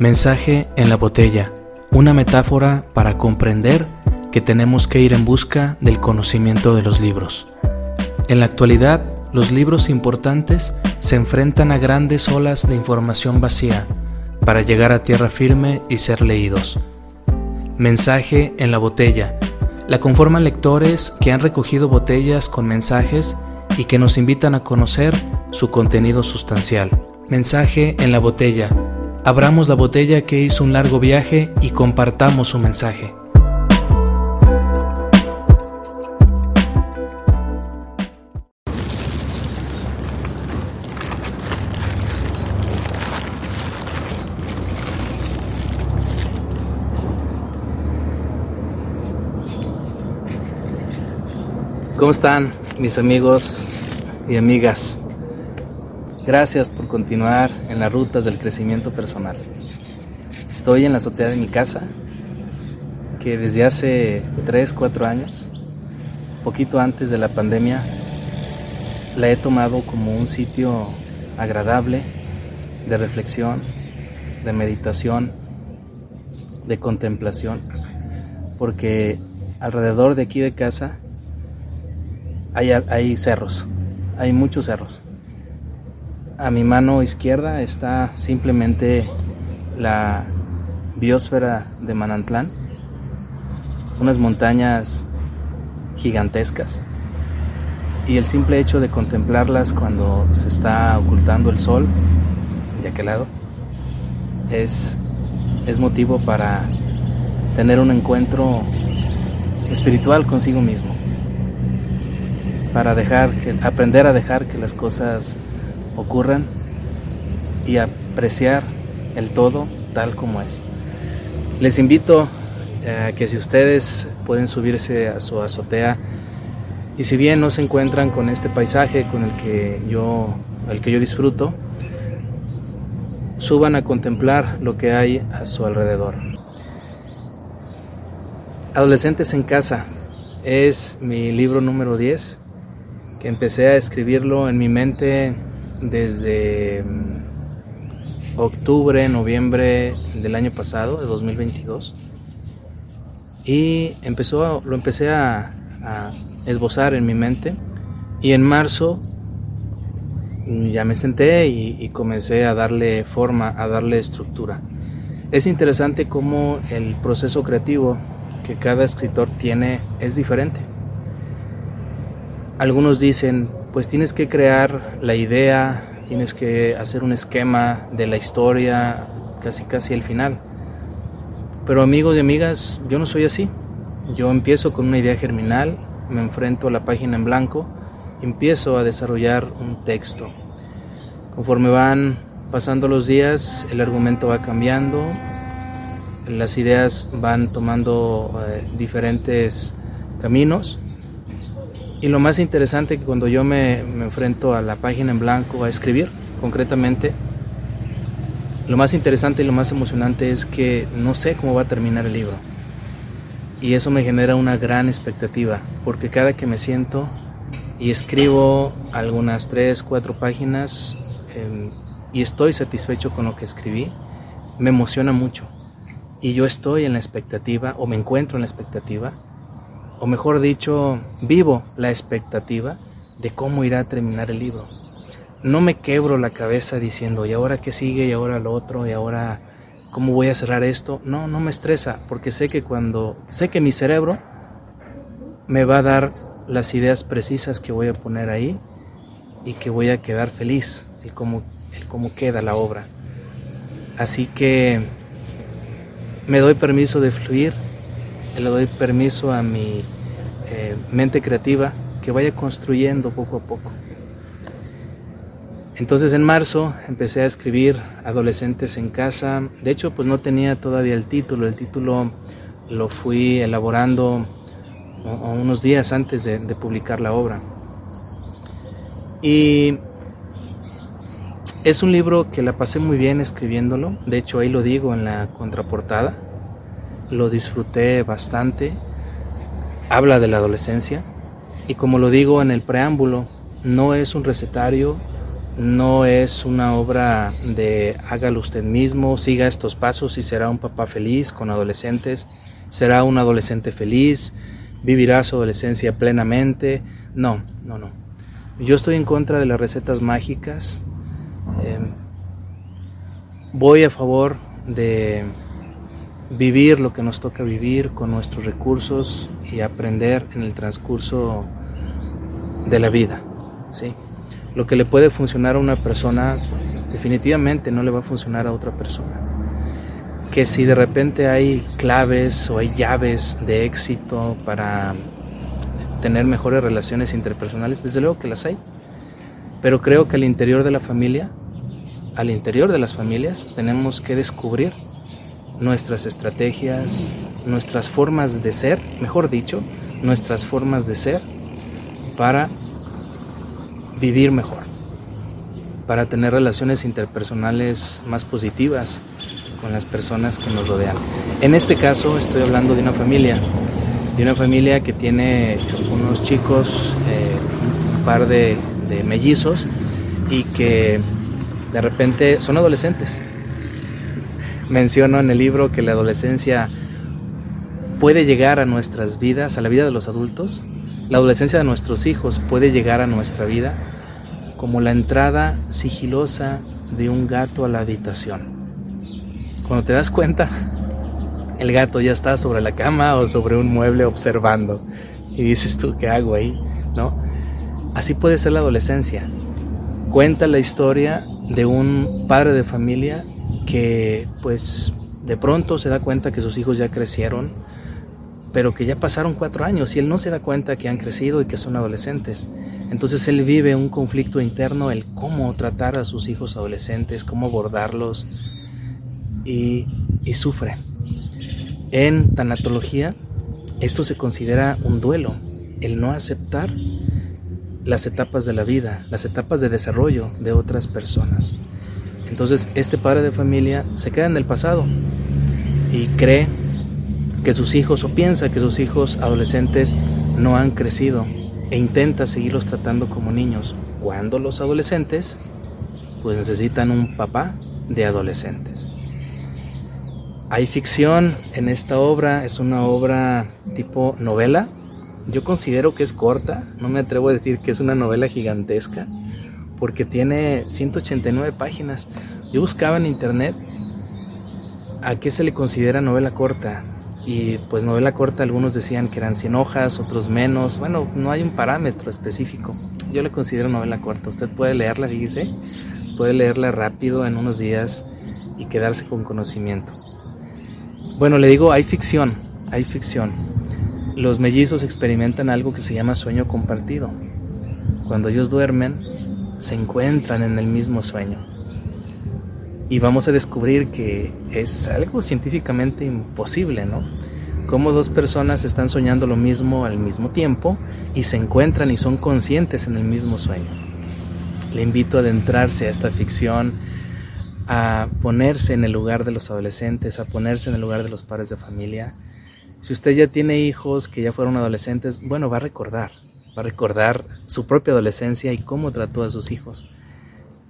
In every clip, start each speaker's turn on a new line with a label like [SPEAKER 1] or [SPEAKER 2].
[SPEAKER 1] Mensaje en la botella, una metáfora para comprender que tenemos que ir en busca del conocimiento de los libros. En la actualidad, los libros importantes se enfrentan a grandes olas de información vacía para llegar a tierra firme y ser leídos. Mensaje en la botella. La conforman lectores que han recogido botellas con mensajes y que nos invitan a conocer su contenido sustancial. Mensaje en la botella Abramos la botella que hizo un largo viaje y compartamos su mensaje. ¿Cómo están mis amigos y amigas? Gracias por continuar en las rutas del crecimiento personal. Estoy en la azotea de mi casa, que desde hace 3, 4 años, poquito antes de la pandemia, la he tomado como un sitio agradable de reflexión, de meditación, de contemplación, porque alrededor de aquí de casa hay, hay cerros, hay muchos cerros a mi mano izquierda está simplemente la biosfera de Manantlán, unas montañas gigantescas. Y el simple hecho de contemplarlas cuando se está ocultando el sol de aquel lado es, motivo para tener un encuentro espiritual consigo mismo. Para dejar que, aprender a dejar que las cosas ocurran y apreciar el todo tal como es. Les invito a que si ustedes pueden subirse a su azotea y si bien no se encuentran con este paisaje con el que yo, el que yo disfruto, suban a contemplar lo que hay a su alrededor. Adolescentes en casa es mi libro número 10 que empecé a escribirlo en mi mente desde mm, octubre, noviembre del año pasado, de 2022. Y empezó, lo empecé a, esbozar en mi mente. Y en marzo mm, ya me senté y, y, comencé a darle forma, a darle estructura. Es interesante cómo el proceso creativo que cada escritor tiene es diferente. Algunos dicen, pues tienes que crear la idea, tienes que hacer un esquema de la historia, casi casi el final. Pero amigos y amigas, yo no soy así. Yo empiezo con una idea germinal, me enfrento a la página en blanco, empiezo a desarrollar un texto. Conforme van pasando los días, el argumento va cambiando, las ideas van tomando eh, diferentes caminos y lo más interesante que cuando yo me, enfrento a la página en blanco a escribir, concretamente, lo más interesante y lo más emocionante es que no sé cómo va a terminar el libro. Y eso me genera una gran expectativa, porque cada que me siento y escribo algunas tres, cuatro páginas em, y estoy satisfecho con lo que escribí, me emociona mucho. Y yo estoy en la expectativa, o me encuentro en la expectativa, o mejor dicho, vivo la expectativa de cómo irá a terminar el libro. No me quebro la cabeza diciendo, ¿y ahora qué sigue? ¿Y ahora lo otro? ¿Y ahora cómo voy a cerrar esto? No, no me estresa, porque sé que cuando, sé que mi cerebro me va a dar las ideas precisas que voy a poner ahí y que voy a quedar feliz, el cómo, el cómo queda la obra. Así que me doy permiso de fluir le doy permiso a mi eh, mente creativa que vaya construyendo poco a poco. Entonces en marzo empecé a escribir Adolescentes en casa. De hecho, pues no tenía todavía el título. El título lo fui elaborando unos días antes de, de publicar la obra. Y es un libro que la pasé muy bien escribiéndolo. De hecho, ahí lo digo en la contraportada lo disfruté bastante, habla de la adolescencia y como lo digo en el preámbulo, no es un recetario, no es una obra de hágalo usted mismo, siga estos pasos y será un papá feliz con adolescentes, será un adolescente feliz, vivirá su adolescencia plenamente. No, no, no. Yo estoy en contra de las recetas mágicas. Em, voy a favor de vivir lo que nos toca vivir con nuestros recursos y aprender en el transcurso de la vida. ¿sí? Lo que le puede funcionar a una persona definitivamente no le va a funcionar a otra persona. Que si de repente hay claves o hay llaves de éxito para tener mejores relaciones interpersonales, desde luego que las hay. Pero creo que al interior de la familia, al interior de las familias, tenemos que descubrir nuestras estrategias, nuestras formas de ser, mejor dicho, nuestras formas de ser para vivir mejor, para tener relaciones interpersonales más positivas con las personas que nos rodean. En este caso estoy hablando de una familia, de una familia que tiene unos chicos, eh, un par de, de mellizos y que de repente son adolescentes. Menciono en el libro que la adolescencia puede llegar a nuestras vidas, a la vida de los adultos, la adolescencia de nuestros hijos puede llegar a nuestra vida como la entrada sigilosa de un gato a la habitación. Cuando te das cuenta, el gato ya está sobre la cama o sobre un mueble observando. Y dices tú, ¿qué hago ahí? ¿No? Así puede ser la adolescencia. Cuenta la historia de un padre de familia que pues de pronto se da cuenta que sus hijos ya crecieron, pero que ya pasaron cuatro años y él no se da cuenta que han crecido y que son adolescentes. Entonces él vive un conflicto interno, el cómo tratar a sus hijos adolescentes, cómo abordarlos y, y sufre. En tanatología esto se considera un duelo, el no aceptar las etapas de la vida, las etapas de desarrollo de otras personas. Entonces este padre de familia se queda en el pasado y cree que sus hijos o piensa que sus hijos adolescentes no han crecido e intenta seguirlos tratando como niños, cuando los adolescentes pues necesitan un papá de adolescentes. Hay ficción en esta obra, es una obra tipo novela. Yo considero que es corta, no me atrevo a decir que es una novela gigantesca, porque tiene 189 páginas. Yo buscaba en internet a qué se le considera novela corta y pues novela corta, algunos decían que eran 100 hojas, otros menos. Bueno, no hay un parámetro específico. Yo le considero novela corta. Usted puede leerla, dice, puede leerla rápido en unos días y quedarse con conocimiento. Bueno, le digo, hay ficción, hay ficción. Los mellizos experimentan algo que se llama sueño compartido. Cuando ellos duermen, se encuentran en el mismo sueño y vamos a descubrir que es algo científicamente imposible, ¿no? Cómo dos personas están soñando lo mismo al mismo tiempo y se encuentran y son conscientes en el mismo sueño. Le invito a adentrarse a esta ficción, a ponerse en el lugar de los adolescentes, a ponerse en el lugar de los padres de familia. Si usted ya tiene hijos que ya fueron adolescentes, bueno, va a recordar, va a recordar su propia adolescencia y cómo trató a sus hijos.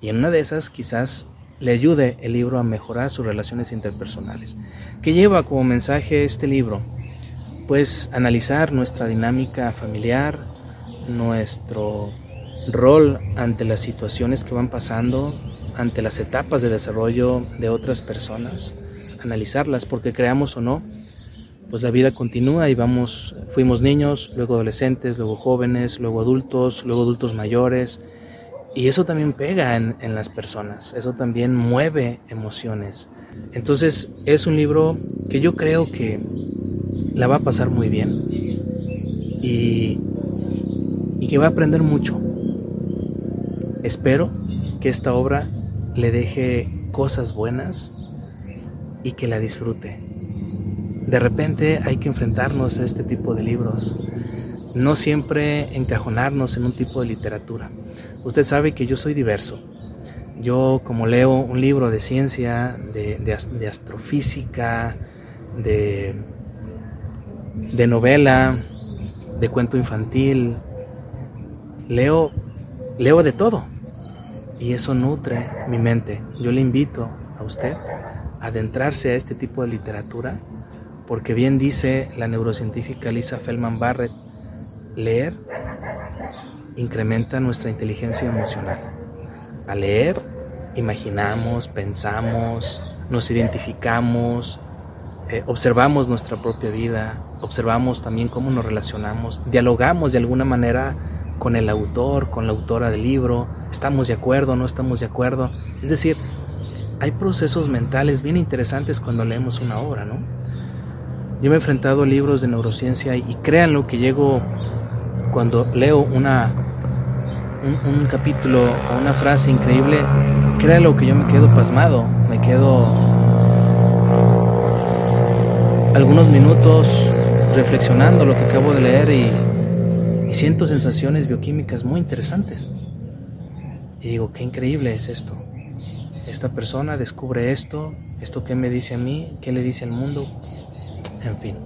[SPEAKER 1] Y en una de esas quizás le ayude el libro a mejorar sus relaciones interpersonales. ¿Qué lleva como mensaje este libro? Pues analizar nuestra dinámica familiar, nuestro rol ante las situaciones que van pasando, ante las etapas de desarrollo de otras personas, analizarlas porque creamos o no, pues la vida continúa y vamos, fuimos niños, luego adolescentes, luego jóvenes, luego adultos, luego adultos mayores, y eso también pega en, las personas, eso también mueve emociones. Entonces es un libro que yo creo que la va a pasar muy bien y, y que va a aprender mucho. Espero que esta obra le deje cosas buenas y que la disfrute. De repente hay que enfrentarnos a este tipo de libros, no siempre encajonarnos en un tipo de literatura. Usted sabe que yo soy diverso. Yo como leo un libro de ciencia, de, astrofísica, de, de novela, de cuento infantil, leo, leo de todo. y eso nutre mi mente. Yo le invito a usted a adentrarse a este tipo de literatura porque bien dice la neurocientífica Lisa Feldman Barrett, leer incrementa nuestra inteligencia emocional. Al leer, imaginamos, pensamos, nos identificamos, eh, observamos nuestra propia vida, observamos también cómo nos relacionamos, dialogamos de alguna manera con el autor, con la autora del libro, estamos de acuerdo, no estamos de acuerdo. Es decir, hay procesos mentales bien interesantes cuando leemos una obra, ¿no? Yo me he enfrentado a libros de neurociencia y, créanlo que llego cuando leo una, un, capítulo o una frase increíble, créanlo que yo me quedo pasmado, me quedo algunos minutos reflexionando lo que acabo de leer y, y siento sensaciones bioquímicas muy interesantes. Y digo, qué increíble es esto. Esta persona descubre esto, esto qué me dice a mí, qué le dice al mundo, en fin.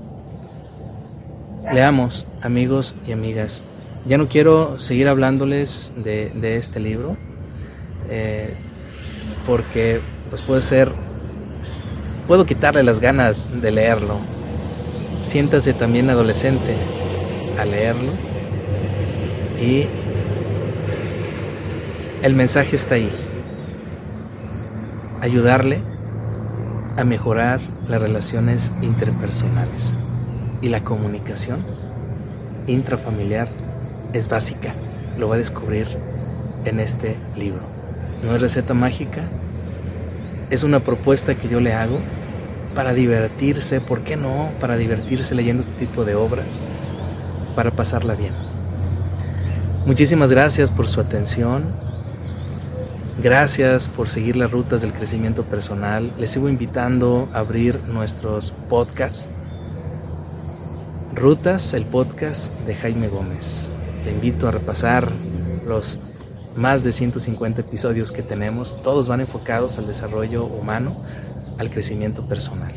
[SPEAKER 1] Leamos, amigos y amigas. Ya no quiero seguir hablándoles de, este libro, eh, porque pues puede ser, puedo quitarle las ganas de leerlo. Siéntase también adolescente a leerlo y el mensaje está ahí. Ayudarle a mejorar las relaciones interpersonales y la comunicación intrafamiliar es básica. Lo va a descubrir en este libro. No es receta mágica, es una propuesta que yo le hago para divertirse, ¿por qué no? Para divertirse leyendo este tipo de obras, para pasarla bien. Muchísimas gracias por su atención. Gracias por seguir las rutas del crecimiento personal. Les sigo invitando a abrir nuestros podcasts. Rutas, el podcast de Jaime Gómez. Te invito a repasar los más de 150 episodios que tenemos. Todos van enfocados al desarrollo humano, al crecimiento personal.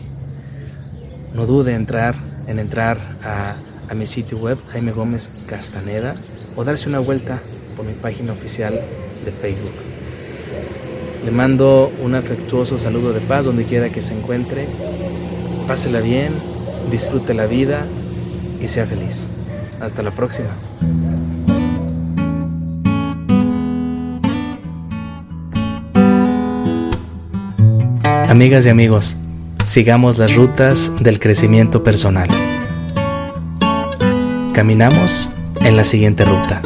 [SPEAKER 1] No dude entrar, en entrar a, a mi sitio web, Jaime Gómez Castaneda, o darse una vuelta por mi página oficial de Facebook. Le mando un afectuoso saludo de paz donde quiera que se encuentre. Pásela bien, disfrute la vida y sea feliz. Hasta la próxima. Amigas y amigos, sigamos las rutas del crecimiento personal. Caminamos en la siguiente ruta.